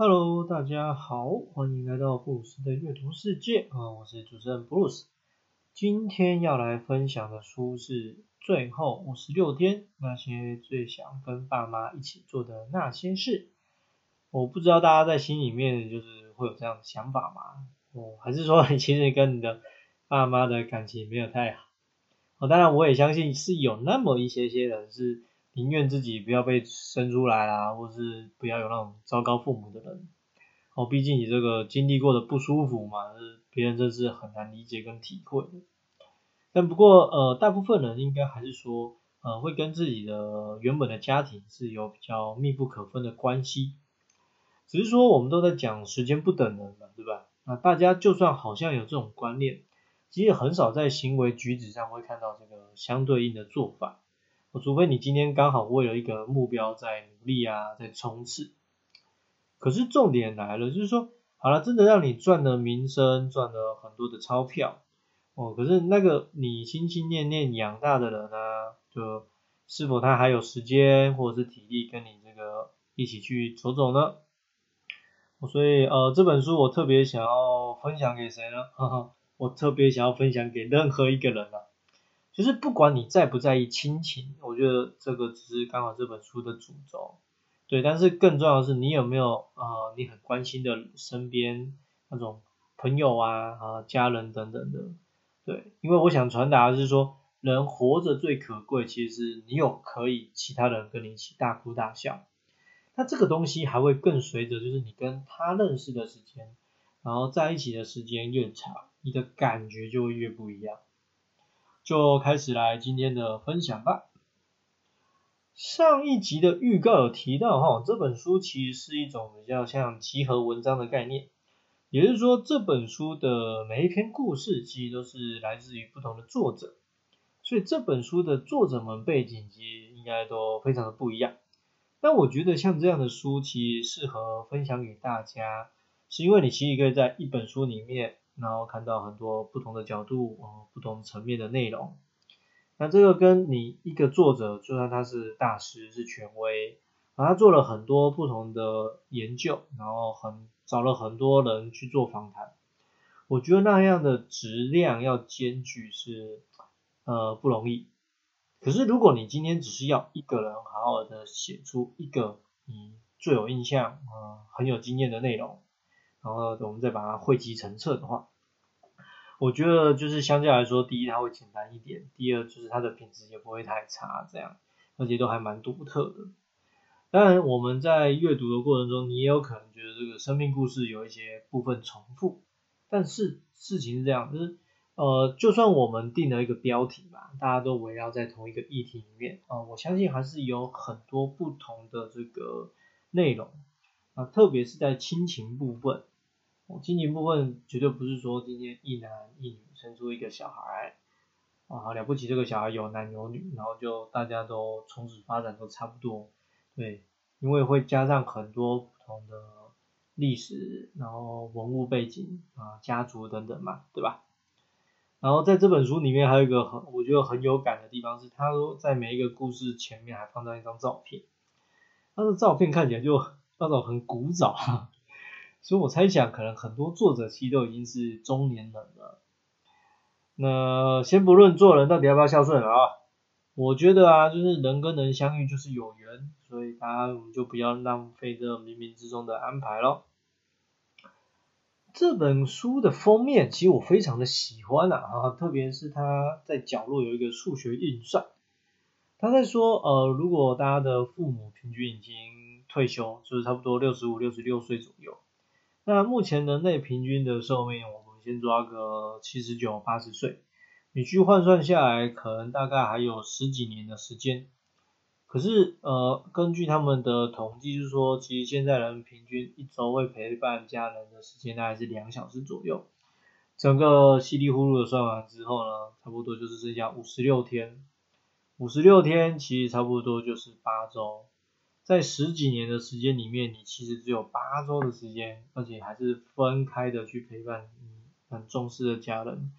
Hello，大家好，欢迎来到布鲁斯的阅读世界啊，我是主持人布鲁斯。今天要来分享的书是《最后五十六天那些最想跟爸妈一起做的那些事》。我不知道大家在心里面就是会有这样的想法吗？哦，还是说你其实跟你的爸妈的感情没有太好？哦，当然我也相信是有那么一些些人是。宁愿自己不要被生出来啦，或是不要有那种糟糕父母的人。哦，毕竟你这个经历过的不舒服嘛，别人真是很难理解跟体会的。但不过呃，大部分人应该还是说呃，会跟自己的原本的家庭是有比较密不可分的关系。只是说我们都在讲时间不等人嘛，对吧？那大家就算好像有这种观念，其实很少在行为举止上会看到这个相对应的做法。除非你今天刚好为了一个目标在努力啊，在冲刺。可是重点来了，就是说，好了，真的让你赚了名声，赚了很多的钞票，哦，可是那个你心心念念养大的人呢，就是否他还有时间或者是体力跟你这个一起去走走呢？所以呃，这本书我特别想要分享给谁呢？哈哈，我特别想要分享给任何一个人啊。就是不管你在不在意亲情，我觉得这个只是刚好这本书的主轴，对。但是更重要的是，你有没有呃你很关心的身边那种朋友啊啊家人等等的，对。因为我想传达的是说，人活着最可贵，其实是你有可以其他人跟你一起大哭大笑。那这个东西还会更随着就是你跟他认识的时间，然后在一起的时间越长，你的感觉就会越不一样。就开始来今天的分享吧。上一集的预告有提到哈，这本书其实是一种比较像集合文章的概念，也就是说这本书的每一篇故事其实都是来自于不同的作者，所以这本书的作者们背景其实应该都非常的不一样。那我觉得像这样的书其实适合分享给大家，是因为你其实可以在一本书里面。然后看到很多不同的角度，哦，不同层面的内容。那这个跟你一个作者，就算他是大师是权威，啊他做了很多不同的研究，然后很找了很多人去做访谈。我觉得那样的质量要兼具是呃不容易。可是如果你今天只是要一个人好好的写出一个你最有印象啊很有经验的内容。然后我们再把它汇集成册的话，我觉得就是相对来说，第一它会简单一点，第二就是它的品质也不会太差，这样，而且都还蛮独特的。当然我们在阅读的过程中，你也有可能觉得这个生命故事有一些部分重复，但是事情是这样，就是呃，就算我们定了一个标题嘛，大家都围绕在同一个议题里面啊，我相信还是有很多不同的这个内容啊，特别是在亲情部分。亲情部分绝对不是说今天一男一女生出一个小孩，啊了不起，这个小孩有男有女，然后就大家都从此发展都差不多，对，因为会加上很多不同的历史，然后文物背景啊，家族等等嘛，对吧？然后在这本书里面还有一个很我觉得很有感的地方是，他说在每一个故事前面还放上一张照片，他的照片看起来就那种很古早。所以我猜想，可能很多作者其实都已经是中年人了。那先不论做人到底要不要孝顺啊，我觉得啊，就是人跟人相遇就是有缘，所以大家我们就不要浪费这冥冥之中的安排咯。这本书的封面其实我非常的喜欢啊，特别是它在角落有一个数学运算，他在说，呃，如果大家的父母平均已经退休，就是差不多六十五、六十六岁左右。那目前人类平均的寿命，我们先抓个七十九、八十岁，你去换算下来，可能大概还有十几年的时间。可是，呃，根据他们的统计，就是说，其实现在人平均一周会陪伴家人的时间大概是两小时左右。整个稀里糊涂的算完之后呢，差不多就是剩下五十六天。五十六天其实差不多就是八周。在十几年的时间里面，你其实只有八周的时间，而且还是分开的去陪伴你很重视的家人。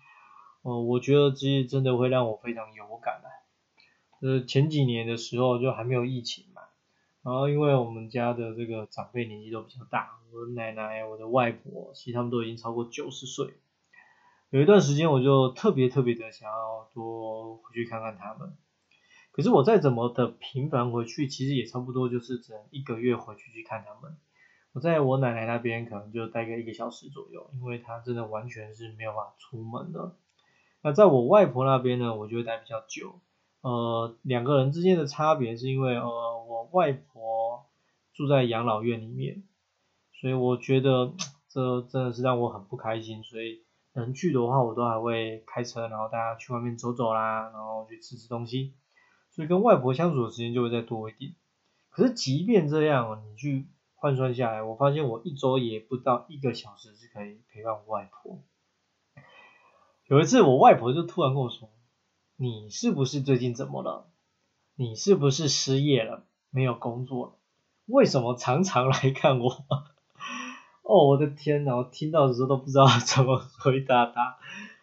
哦，我觉得这真的会让我非常有感的。呃，前几年的时候就还没有疫情嘛，然后因为我们家的这个长辈年纪都比较大，我的奶奶、我的外婆，其实他们都已经超过九十岁。有一段时间我就特别特别的想要多回去看看他们。可是我再怎么的频繁回去，其实也差不多就是只能一个月回去去看他们。我在我奶奶那边可能就待个一个小时左右，因为她真的完全是没有办法出门的。那在我外婆那边呢，我就会待比较久。呃，两个人之间的差别是因为呃，我外婆住在养老院里面，所以我觉得这真的是让我很不开心。所以能去的话，我都还会开车，然后大家去外面走走啦，然后去吃吃东西。所以跟外婆相处的时间就会再多一点。可是即便这样，你去换算下来，我发现我一周也不到一个小时是可以陪伴外婆。有一次我外婆就突然跟我说：“你是不是最近怎么了？你是不是失业了？没有工作了？为什么常常来看我？” 哦，我的天哪！我听到的时候都不知道怎么回答他。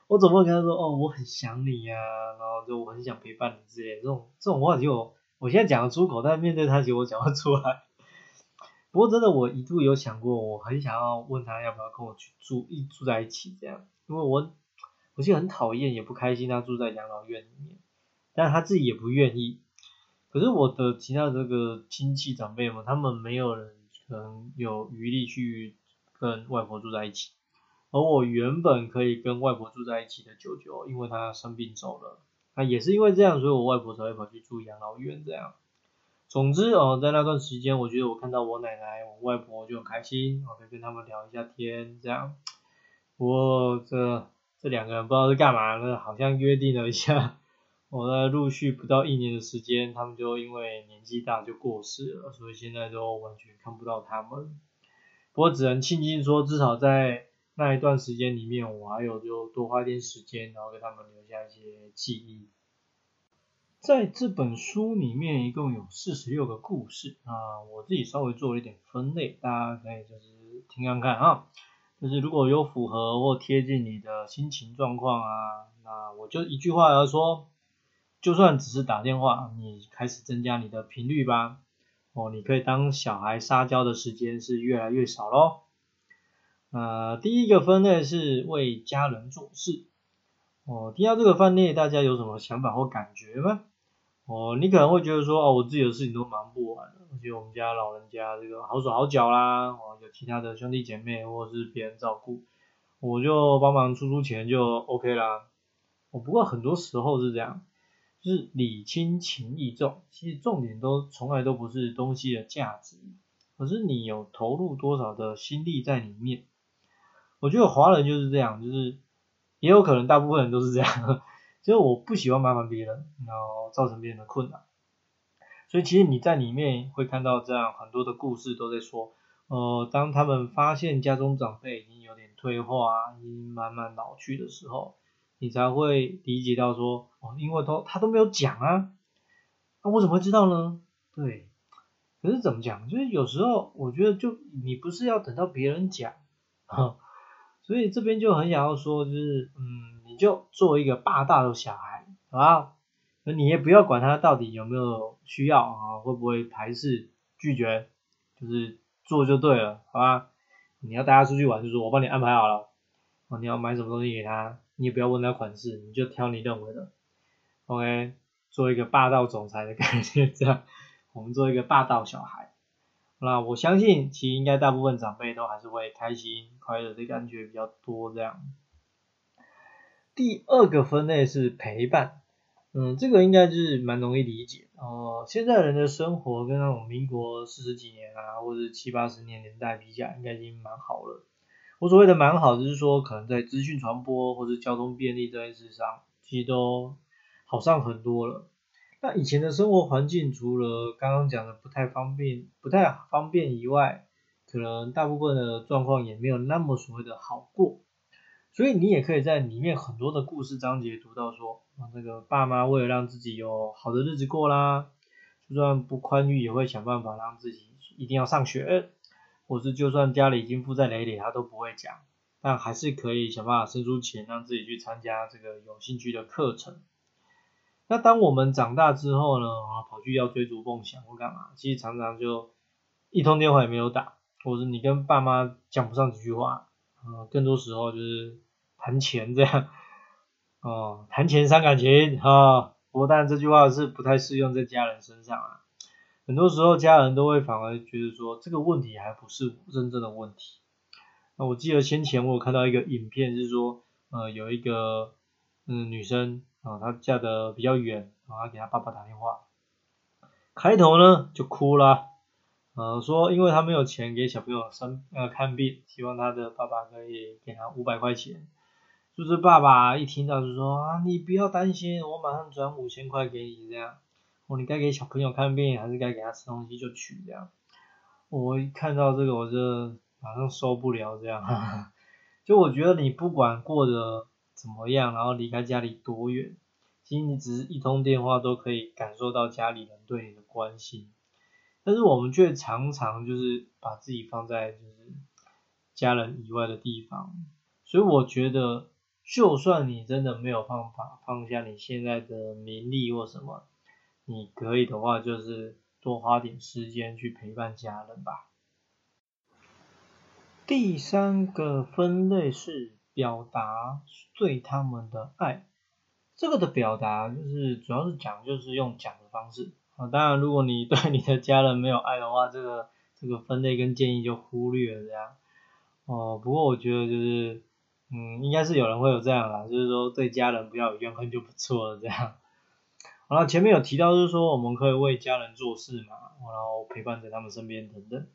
我总不能跟他说哦，我很想你呀，然后就我很想陪伴你之类，这种这种话就我现在讲得出口，但面对他其实我讲不出来。不过真的，我一度有想过，我很想要问他要不要跟我去住一住在一起这样，因为我我其实很讨厌也不开心他住在养老院里面，但他自己也不愿意。可是我的其他这个亲戚长辈们，他们没有人能有余力去跟外婆住在一起。而我原本可以跟外婆住在一起的舅舅，因为他生病走了，那也是因为这样，所以我外婆才会跑去住养老院这样。总之哦，在那段时间，我觉得我看到我奶奶、我外婆就很开心，我可以跟他们聊一下天这样。不过这这两个人不知道是干嘛呢，好像约定了一下，我在陆续不到一年的时间，他们就因为年纪大就过世了，所以现在都完全看不到他们。不过只能庆幸说，至少在那一段时间里面，我还有就多花一点时间，然后给他们留下一些记忆。在这本书里面，一共有四十六个故事啊，我自己稍微做了一点分类，大家可以就是听看看啊。就是如果有符合或贴近你的心情状况啊，那我就一句话来说，就算只是打电话，你开始增加你的频率吧。哦，你可以当小孩撒娇的时间是越来越少喽。呃，第一个分类是为家人做事。哦，听到这个分类，大家有什么想法或感觉吗？哦，你可能会觉得说，哦，我自己的事情都忙不完，而且我们家老人家这个好手好脚啦，哦，有其他的兄弟姐妹或者是别人照顾，我就帮忙出出钱就 OK 啦。哦，不过很多时候是这样，就是礼轻情意重，其实重点都从来都不是东西的价值，而是你有投入多少的心力在里面。我觉得华人就是这样，就是也有可能大部分人都是这样，所 以我不喜欢麻烦别人，然后造成别人的困难。所以其实你在里面会看到这样很多的故事都在说，呃，当他们发现家中长辈已经有点退化，已经慢慢老去的时候，你才会理解到说，哦，因为都他都没有讲啊，那我怎么会知道呢？对，可是怎么讲？就是有时候我觉得就你不是要等到别人讲，哈。所以这边就很想要说，就是嗯，你就做一个霸道的小孩，好吧？那你也不要管他到底有没有需要啊，会不会排斥拒绝，就是做就对了，好吧？你要带他出去玩，就说我帮你安排好了，哦，你要买什么东西给他，你也不要问他款式，你就挑你认为的，OK？做一个霸道总裁的感觉，这样，我们做一个霸道小孩。那我相信，其实应该大部分长辈都还是会开心、快乐的感觉比较多这样。第二个分类是陪伴，嗯，这个应该就是蛮容易理解哦。现在人的生活跟那种民国四十几年啊，或者七八十年年代比较，应该已经蛮好了。我所谓的蛮好，就是说可能在资讯传播或者交通便利这件事上，其实都好上很多了。那以前的生活环境，除了刚刚讲的不太方便、不太方便以外，可能大部分的状况也没有那么所谓的好过。所以你也可以在里面很多的故事章节读到说，啊，这个爸妈为了让自己有好的日子过啦，就算不宽裕，也会想办法让自己一定要上学，或是就算家里已经负债累累，他都不会讲，但还是可以想办法生出钱，让自己去参加这个有兴趣的课程。那当我们长大之后呢，啊，跑去要追逐梦想或干嘛，其实常常就一通电话也没有打，或者你跟爸妈讲不上几句话，啊，更多时候就是谈钱这样，哦，谈钱伤感情啊，不过当然这句话是不太适用在家人身上啊，很多时候家人都会反而觉得说这个问题还不是真正的问题。那我记得先前我有看到一个影片是说，呃，有一个嗯女生。啊，他嫁的比较远，然后给他爸爸打电话，开头呢就哭了，呃，说因为他没有钱给小朋友生呃看病，希望他的爸爸可以给他五百块钱，就是爸爸一听到就说啊，你不要担心，我马上转五千块给你这样，哦，你该给小朋友看病还是该给他吃东西就取这样，我一看到这个我就马上受不了这样，就我觉得你不管过得。怎么样？然后离开家里多远？其实你只是一通电话都可以感受到家里人对你的关心，但是我们却常常就是把自己放在就是家人以外的地方。所以我觉得，就算你真的没有办法放下你现在的名利或什么，你可以的话，就是多花点时间去陪伴家人吧。第三个分类是。表达对他们的爱，这个的表达就是主要是讲就是用讲的方式啊。当然，如果你对你的家人没有爱的话，这个这个分类跟建议就忽略了这样。哦，不过我觉得就是，嗯，应该是有人会有这样啦，就是说对家人不要有怨恨就不错了这样。好了，前面有提到就是说我们可以为家人做事嘛，然后陪伴在他们身边等等。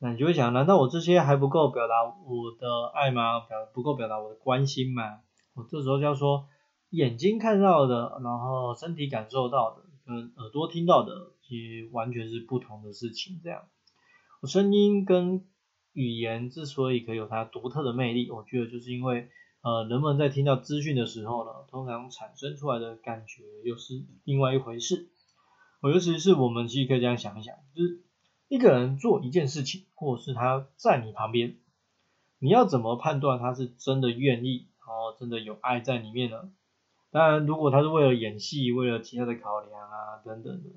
那你就会想，难道我这些还不够表达我的爱吗？表不够表达我的关心吗？我这时候就要说，眼睛看到的，然后身体感受到的，跟耳朵听到的，其实完全是不同的事情。这样，我声音跟语言之所以可以有它独特的魅力，我觉得就是因为，呃，人们在听到资讯的时候呢，通常产生出来的感觉又是另外一回事。我尤其是我们其实可以这样想一想，就是。一个人做一件事情，或是他在你旁边，你要怎么判断他是真的愿意，然后真的有爱在里面呢？当然，如果他是为了演戏，为了其他的考量啊等等的，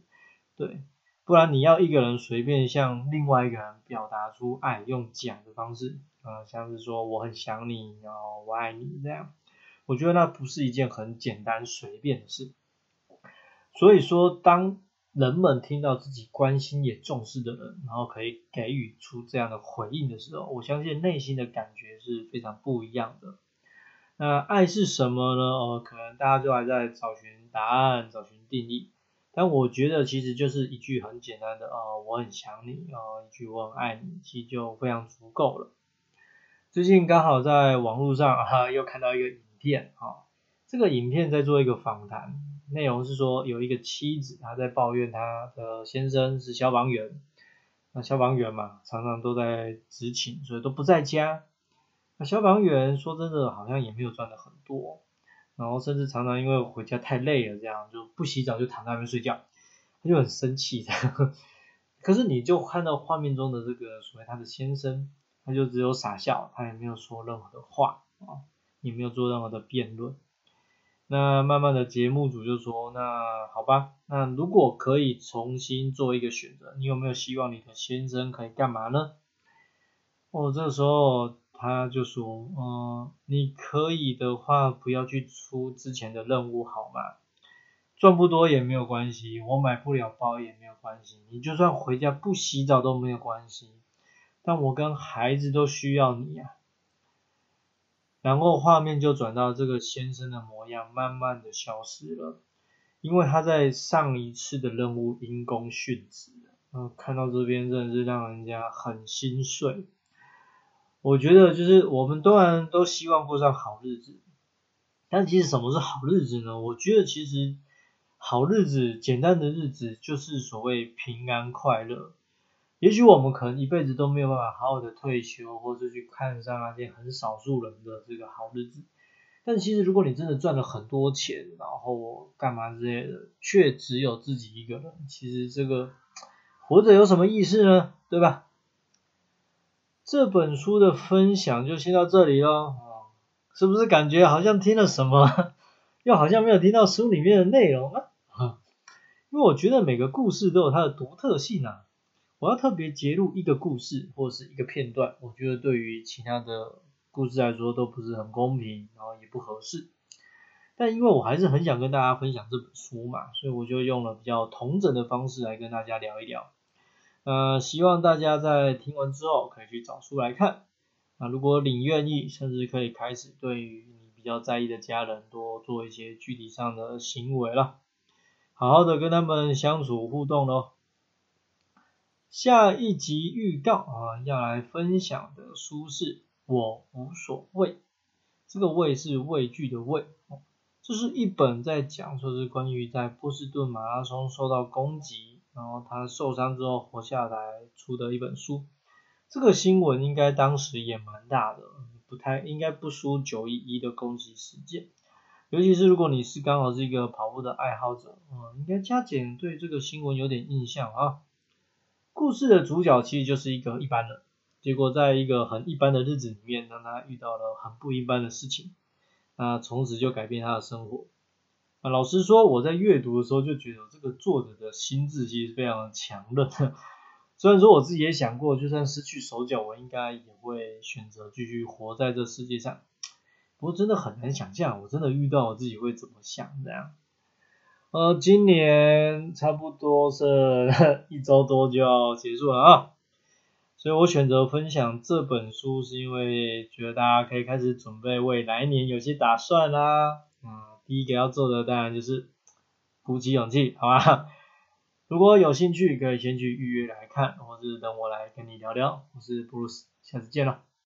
对，不然你要一个人随便向另外一个人表达出爱，用讲的方式，啊，像是说我很想你，然后我爱你这样，我觉得那不是一件很简单随便的事。所以说，当人们听到自己关心也重视的人，然后可以给予出这样的回应的时候，我相信内心的感觉是非常不一样的。那爱是什么呢？呃，可能大家就还在找寻答案、找寻定义。但我觉得其实就是一句很简单的啊，我很想你啊，一句我很爱你，其实就非常足够了。最近刚好在网络上啊，又看到一个影片啊，这个影片在做一个访谈。内容是说，有一个妻子，她在抱怨她的先生是消防员，那消防员嘛，常常都在执勤，所以都不在家。那消防员说真的，好像也没有赚的很多，然后甚至常常因为回家太累了，这样就不洗澡就躺在那边睡觉，他就很生气。可是你就看到画面中的这个所谓他的先生，他就只有傻笑，他也没有说任何的话啊，也没有做任何的辩论。那慢慢的节目组就说，那好吧，那如果可以重新做一个选择，你有没有希望你的先生可以干嘛呢？哦，这时候他就说，嗯，你可以的话，不要去出之前的任务好吗？赚不多也没有关系，我买不了包也没有关系，你就算回家不洗澡都没有关系，但我跟孩子都需要你呀。然后画面就转到这个先生的模样，慢慢的消失了，因为他在上一次的任务因公殉职。嗯，看到这边真的是让人家很心碎。我觉得就是我们当然都希望过上好日子，但其实什么是好日子呢？我觉得其实好日子，简单的日子就是所谓平安快乐。也许我们可能一辈子都没有办法好好的退休，或者去看上那些很少数人的这个好日子。但其实如果你真的赚了很多钱，然后干嘛之类的，却只有自己一个人，其实这个活着有什么意思呢？对吧？这本书的分享就先到这里喽。是不是感觉好像听了什么 又好像没有听到书里面的内容啊。因为我觉得每个故事都有它的独特性啊。我要特别截录一个故事或者是一个片段，我觉得对于其他的故事来说都不是很公平，然后也不合适。但因为我还是很想跟大家分享这本书嘛，所以我就用了比较同整的方式来跟大家聊一聊。呃，希望大家在听完之后可以去找书来看。那如果你愿意，甚至可以开始对于你比较在意的家人多做一些具体上的行为了，好好的跟他们相处互动喽。下一集预告啊，要来分享的书是《我无所谓》，这个“畏”是畏惧的“畏”，这是一本在讲说是关于在波士顿马拉松受到攻击，然后他受伤之后活下来出的一本书。这个新闻应该当时也蛮大的，不太应该不输九一一的攻击事件，尤其是如果你是刚好是一个跑步的爱好者，嗯，应该加减对这个新闻有点印象啊。故事的主角其实就是一个一般人，结果在一个很一般的日子里面，让他遇到了很不一般的事情，那从此就改变他的生活。啊，老实说，我在阅读的时候就觉得这个作者的心智其实非常强韧。虽然说我自己也想过，就算失去手脚，我应该也会选择继续活在这世界上。不过真的很难想象，我真的遇到我自己会怎么想这样。呃，今年差不多是 一周多就要结束了啊，所以我选择分享这本书，是因为觉得大家可以开始准备为来年有些打算啦。嗯，第一个要做的当然就是鼓起勇气，好吧？如果有兴趣，可以先去预约来看，或是等我来跟你聊聊。我是布鲁斯，下次见了。